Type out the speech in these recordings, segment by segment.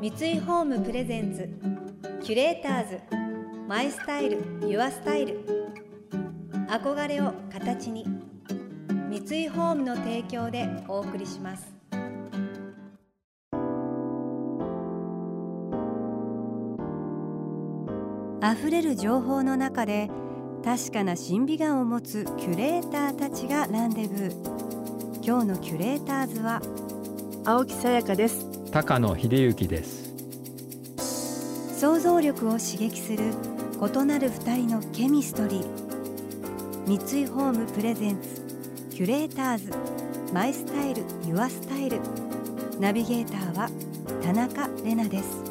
三井ホームプレゼンツキュレーターズマイスタイルユアスタイル。憧れを形に三井ホームの提供でお送りします。溢れる情報の中で確かな審美眼を持つキュレーターたちがランデブー。今日のキュレーターズは青木さやかです。高野秀幸です。想像力を刺激する異なる二人のケミストリー。三井ホームプレゼンツキュレーターズ。マイスタイルユアスタイル。ナビゲーターは田中れなです。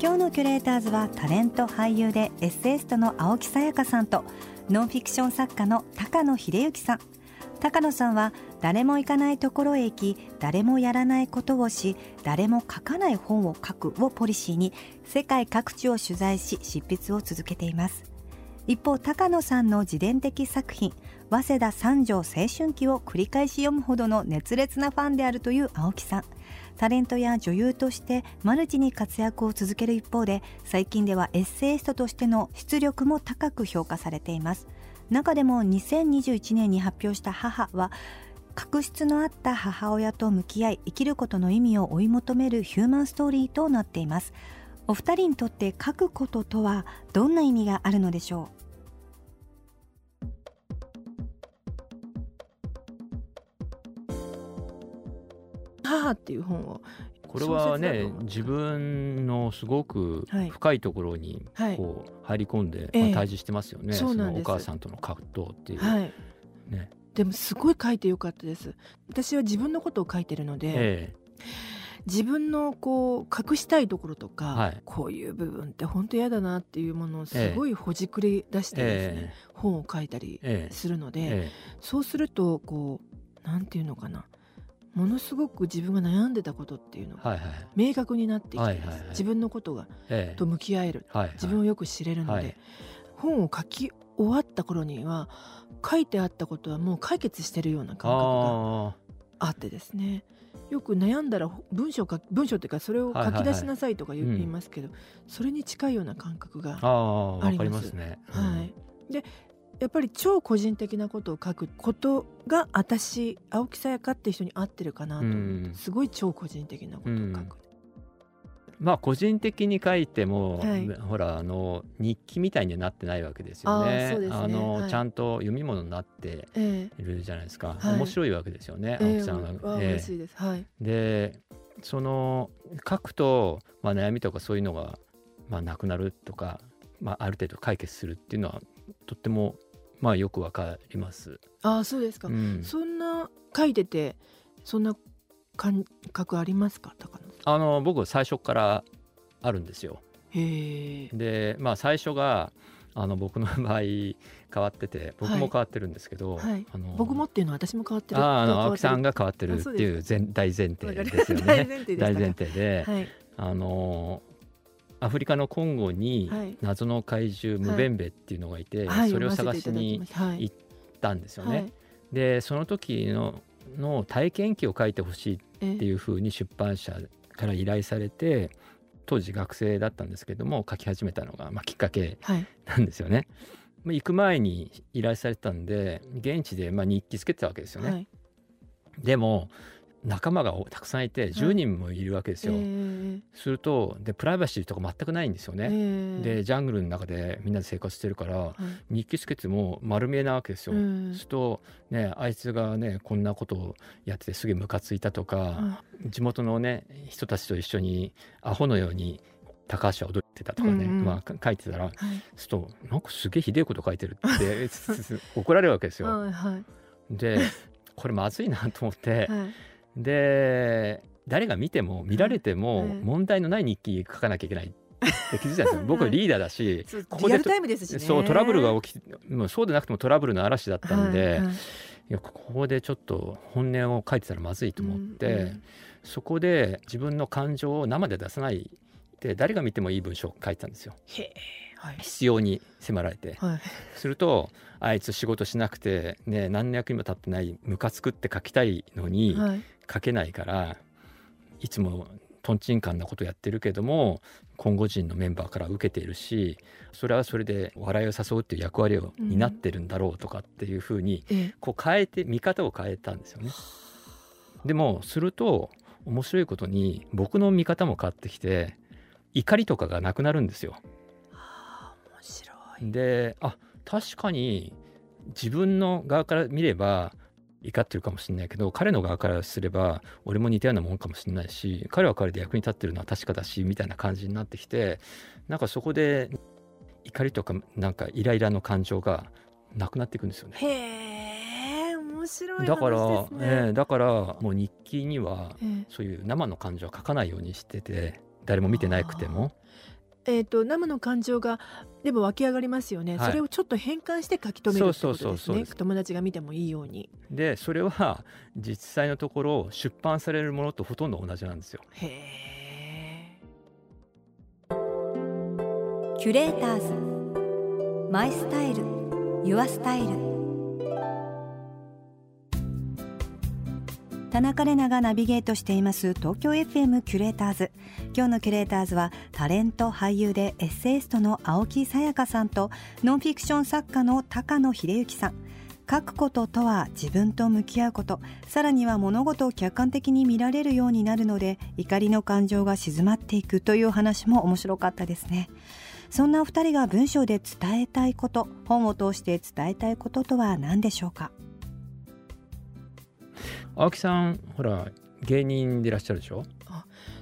今日のキュレーターズはタレント俳優でエッセイストの青木さやかさんとノンフィクション作家の高野秀幸さん。高野さんは誰も行かないところへ行き誰もやらないことをし誰も書かない本を書くをポリシーに世界各地を取材し執筆を続けています。一方高野さんの自伝的作品早稲田三条青春期を繰り返し読むほどの熱烈なファンであるという青木さん。タレントや女優としてマルチに活躍を続ける一方で最近ではエッセイストとしての出力も高く評価されています。中でも2021年に発表した母は確執のあった母親と向き合い生きることの意味を追い求めるヒューマンストーリーとなっています。お二人にとって書くこととはどんな意味があるのでしょう？母っていう本をこれはね自分のすごく深いところにはい。こう入り込んで、ええ。まあ、対峙してますよね、そうなんです。のお母さんとの葛藤っていう、はい。ね。でもすごい書いてよかったです。私は自分のことを書いてるので、え自分のこう隠したいところとか、はい。こういう部分って本当嫌だなっていうものをすごいほじくり出してですね、え本を書いたりええ。するので、え。そうするとこうなんていうのかなものすごく自分が悩んでたことっていうのがはいはい明確になってきてはいはいはい。自分のことがええ。と向き合えるはいはい。自分をよく知れるので、はい。本を書き終わった頃には書いてあったことはもう解決してるような感覚がああってですね。よく悩んだら文章か文章っていうかそれを書き出しなさいとか言,、はいはいはいいますけどそれに近いような感覚がー、ありまます。すね、はい、でやっぱり超個人的なことを書くことが私青木さやかって人に合ってるかなと、うん。すごい超個人的なことを書く、まあ個人的に書いても、はい。ほらあの日記みたいにはなってないわけですよね。あね。あの、はい。ちゃんと読み物になってえいるじゃないですか。はい。面白いわけですよね、え青木さんは。えあええ。嬉しいです。はい。でその書くと、まあ、悩みとかそういうのが、まあ、なくなるとか、まあ、ある程度解決するっていうのはとっても、まあ、よくわかります。ああそうですか、うん、そんな書いててそんな感覚ありますか？高野さあの僕最初からあるんですよ。でまあ最初があの僕の場合変わってて僕も変わってるんですけど、はい。あの僕もっていうのは私も変わってる。ああの青木さんがが変わってるっていう前大前提ですよ大ね。大前提で、はい。あのアフリカのコンゴにはい。謎の怪獣ムベンベっていうのがいて、はい。それを探しに行ったんですよね。はい。でその時のの体験記を書いてほしいえっていうふうに出版社から依頼されて当時学生だったんですけども書き始めたのが、まあ、きっかけはい。なんですよね。まあ行く前に依頼されてたんで現地でまあ日記つけてたわけですよね。はい。でも仲間がたくさんいて10人もいるわけですよ。えーするとでプライバシーとか全くないんですよえね。ーでジャングルの中でみんなで生活してるからはい。日記つけても丸見えなわけですよ。うん。するとねあいつがねこんなことをやっててすげえムカついたとか、あ地元のね人たちと一緒にアホのように高橋は踊ってたとかね、うんうん。まあ、か書いてたらはい。するとなんかすげえひでえこと書いてるって 怒られるわけですよ。はいはい。でこれまずいなと思って、はいで誰が見ても見られてもはい問題のない日記書かなきゃいけないって気づいたんですよ。僕リーダーだし、そうここでリアルタイムですしね。そうトラブルが起きもうそうでなくてもトラブルの嵐だったんで、はいはいいやここでちょっと本音を書いてたらまずいと思って、うんうん。そこで自分の感情を生で出さないで誰が見てもいい文章を書いてたんですよ。へえ。はい必要に迫られて。はい。するとあいつ仕事しなくてね何の役にも立ってないムカつくって書きたいのに、はい。書けないからいつもとんちんかんなことやってるけども今後人のメンバーから受けているしそれはそれで笑いを誘うっていう役割を担ってるんだろうとかっていうふうにええ。こう変えて見方を変えたんですよね。でもすると面白いことに僕の見方も変わってきて怒りとかがなくなるんですよ。であ確かに自分の側から見れば怒ってるかもしれないけど彼の側からすれば俺も似たようなもんかもしれないし彼は彼で役に立ってるのは確かだしみたいな感じになってきてなんかそこで怒りとかなんかイライラの感情がなくなっていくんですよね。へえ面白いだから、ええだからもう日記にはええ。そういう生の感情は書かないようにしてて誰も見てなくてもえー、と生の感情がでも湧き上がりますよね、はい。それをちょっと変換して書き留めるってことですそうそうそうそうです。ね友達が見てもいいように。でそれは実際のところ出版されるものとほとんど同じなんですよ。へえキュレー。ターズマイスタイルユアスタイル田中れながナビゲートしています東京 FM キュレーターズ。今日のキュレーターズはタレント俳優でエッセイストの青木さやかさんとノンフィクション作家の高野秀之さん。書くこととは自分と向き合うこと。さらには物事を客観的に見られるようになるので怒りの感情が静まっていくという話も面白かったですね。そんなお二人が文章で伝えたいこと本を通して伝えたいこととは何でしょうか？青木さんほら芸人でいらっしゃるでしょ？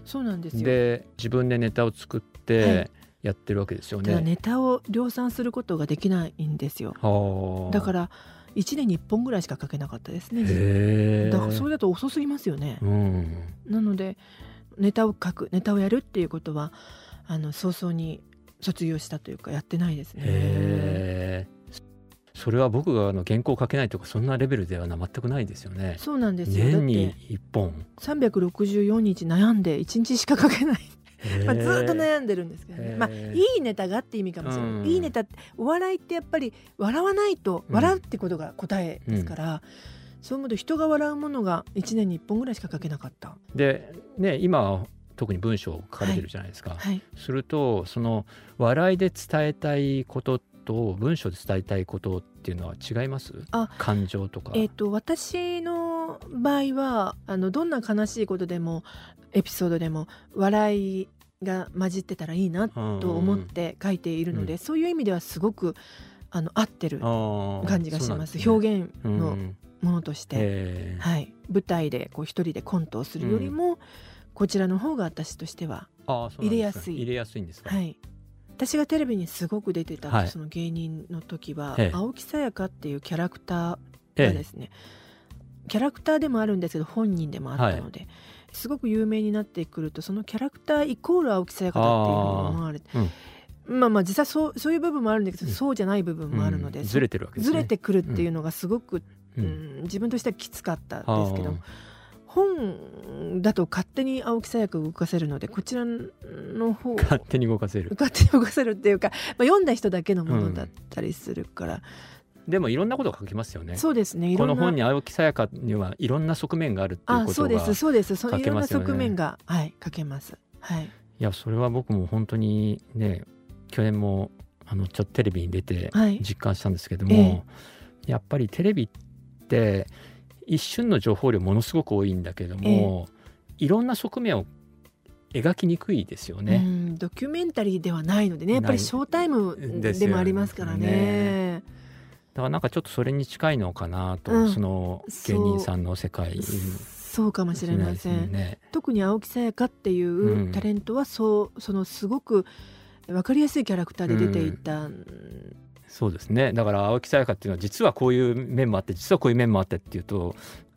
そうなんですよ。で自分でネタを作っはてい。やってるわけですよね。ネタを量産することができないんですよ。はあ。だから1年に1本ぐらいしか書けなかったですね。だからそれだと遅すぎますよね。うん。なのでネタを書くネタをやるっていうことはあの早々に卒業したというかやってないですねそれは僕があの原稿を書けないとかそんなレベルではな全くないですよね。そうなんですよ。だ年に一本。364日悩んで1日しか書けない、まあ、ずっと悩んでるんですけどね、まあ、いいネタがって意味かもしれない、うん。いいネタってお笑いってやっぱり笑わないとうん。笑うってことが答えですから、そう思うと人が笑うものが1年に1本ぐらいしか書けなかった。でね今は特に文章を書かれてるじゃないですか。はい、するとその笑いで伝えたいことと文章で伝えたいことっていうのは違います？あ感情とか。えー、と私の場合はあのどんな悲しいことでもエピソードでも笑いが混じってたらいいなと思って書いているので、うんそういう意味ではすごくあの合ってる感感じがします。表現の現ものとして、えー。はい、舞台でこう一人でコントをするよりも、こちらの方が私としては、入れやすい。入れやすいんですか？はい、私がテレビにすごく出てた、はい。その芸人の時は、ええ。青木さやかっていうキャラクターええ。がですね、キャラクターでもあるんですけど本人でもあったので、すごく有名になってくるとそのキャラクターイコール青木さやかだっていうふうに思われて、まあまあ実際そうそういう部分もあるんだけど、うん。そうじゃない部分もあるので、うん。そずれてるわけですね。ずれてくるっていうのがすごく、ううん。ん自分としてはきつかったですけど本だと勝手に青木さやかを動かせるのでこちらの方勝手に動かせる。勝手に動かせるっていうか、まあ、読んだ人だけのものだったりするから、でもいろんなことが書きますよね。そうですね。この本に青木さやかにはいろんな側面があるっていうことがあそうですそうです。そう書いろんな側面が、はい書けます。はい。いやそれは僕も本当にね去年もあのちょっとテレビに出てはい。実感したんですけども、え。やっぱりテレビって一瞬の情報量ものすごく多いんだけども、いろんな側面を描きにくいですようね。んドキュメンタリーではないのでねやっぱりショータイムでもありますからね。ねだからなんかちょっとそれに近いのかなと、うん。その芸人さんの世界。そうかもしれません、ね。特に青木さやかっていううん。タレントはそうそのすごく分かりやすいキャラクターで出ていた、そうですね。だから青木さやかっていうのは実はこういう面もあって実はこういう面もあってっていうと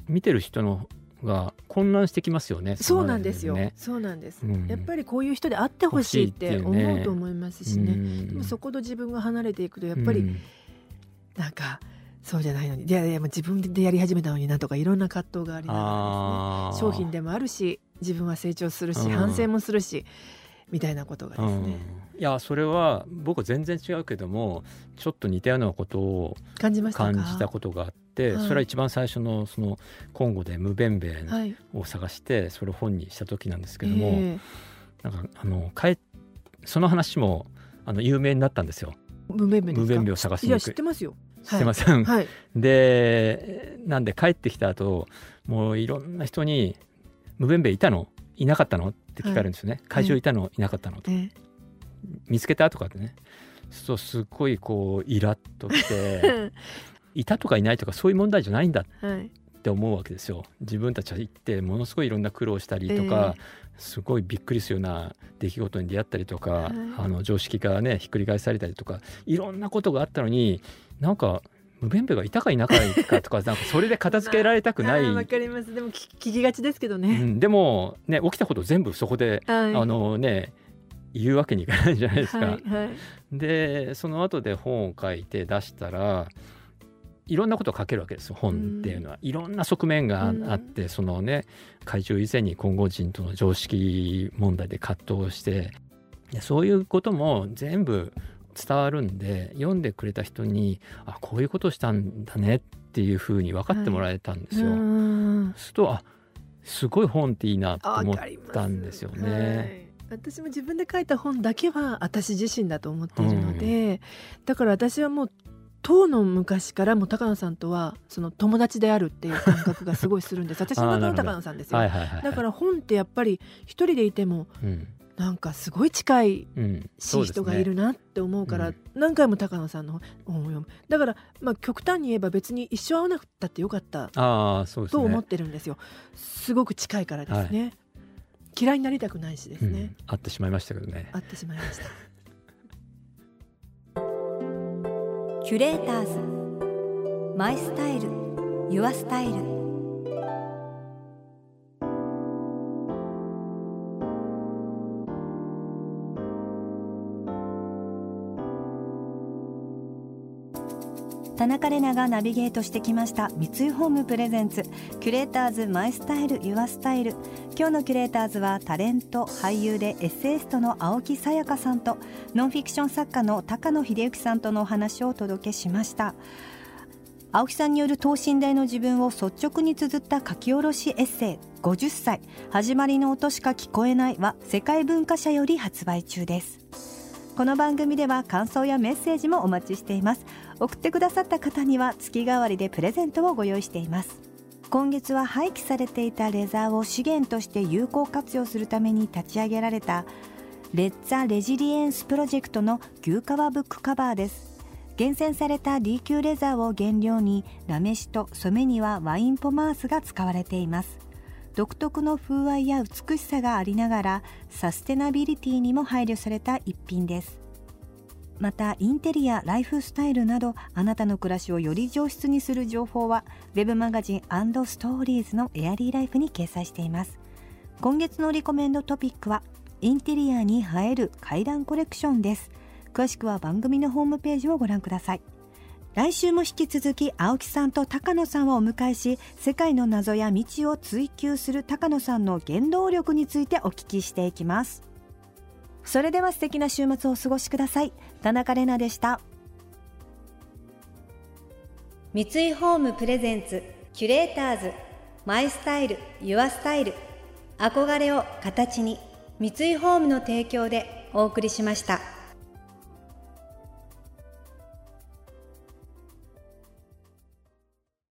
見てる人のが混乱してきますよね。そうなんですよ、ね。そうなんです、うん。やっぱりこういう人であってほしいって思うと思いますしね。うん。でもそこと自分が離れていくとやっぱりうん。なんかそうじゃないのにいやいやもう自分でやり始めたのになとかいろんな葛藤がありながらすね。商品でもあるし自分は成長するしうん。反省もするしみたいなことがですね、いやそれは僕は全然違うけどもちょっと似たようなことを感じました感じたことがあって、はい。それは一番最初のそのコンゴで無弁兵はい。を探してそれを本にした時なんですけども、えなんかあの帰っその話もあの有名になったんですよ。え無弁兵ですか？無弁兵を探しいやに行く。知ってますよ。知ってません、はい。でなんで帰ってきた後もういろんな人に「無弁兵いたの？いなかったの?」って聞かれるんですよね、会場いたのいなかったのと。え見つけた？とかってね。そうすっごいこうイラッときてえ いたとかいないとかそういう問題じゃないんだっはい。て思うわけですよ。自分たちは行ってものすごいいろんな苦労したりとか、すごいびっくりするような出来事に出会ったりとか、はい。あの常識がねひっくり返されたりとかいろんなことがあったのになんか無弁兵がいたかいなかかとかなんかそれで片付けられたくない、ま あわかります。でも聞聞きがちですけどうね、ん、でもね起きたこと全部そこで、はい。あのね言うわけにいかないじゃないですか。はいはい。でその後で本を書いて出したらいろんなことを書けるわけですよ本っていうのは、いろんな側面がうんあって、そのね怪獣以前に今後人との常識問題で葛藤して。でそういうことも全部伝わるんで読んでくれた人にあこういうことしたんだねっていうふうに分かってもらえたんですよ。うん。するとあすごい本っていいなとあ思ったんですよね。はい。私も自分で書いた本だけは私自身だと思っているので、だから私はもう当の昔からもう高野さんとはその友達であるっていう感覚がすごいするんです。私の中の高野さんですよ、はいはいはいはい、だから本ってやっぱり一人でいてもうんなんかすごい近いうん、し人がいるなって思うからうん。何回も高野さんの本を読む。だからまあ極端に言えば別に一生会わなくったってよかったああそうですね。と思ってるんですよ。すごく近いからですね、嫌いになりたくないしですね、うん、会ってしまいましたけどね。会ってしまいました。キュレーターズ。マイスタイル。ユアスタイル田中れながナビゲートしてきました三井ホームプレゼンツキュレーターズマイスタイルユアスタイル。今日のキュレーターズはタレント俳優でエッセイストの青木さやかさんとノンフィクション作家の高野秀幸さんとのお話をお届けしました。青木さんによる等身大の自分を率直に綴った書き下ろしエッセイ50歳始まりの音しか聞こえないは世界文化社より発売中です。この番組では感想やメッセージもお待ちしています。送ってくださった方には月替わりでプレゼントをご用意しています。今月は廃棄されていたレザーを資源として有効活用するために立ち上げられたレッツァ・レジリエンスプロジェクトの牛革ブックカバーです。厳選された D 級レザーを原料にラメシと染めにはワインポマースが使われています。独特の風合いや美しさがありながらサステナビリティにも配慮された一品です。またインテリアライフスタイルなどあなたの暮らしをより上質にする情報はウェブマガジンストーリーズのエアリーライフに掲載しています。今月のリコメンドトピックはインテリアに映える階段コレクションです。詳しくは番組のホームページをご覧ください。来週も引き続き青木さんと高野さんをお迎えし世界の謎や未知を追求する高野さんの原動力についてお聞きしていきます。それでは素敵な週末をお過ごしください。田中れなでした。三井ホームプレゼンツキュレーターズ。マイスタイルユアスタイル。憧れを形に三井ホームの提供でお送りしました。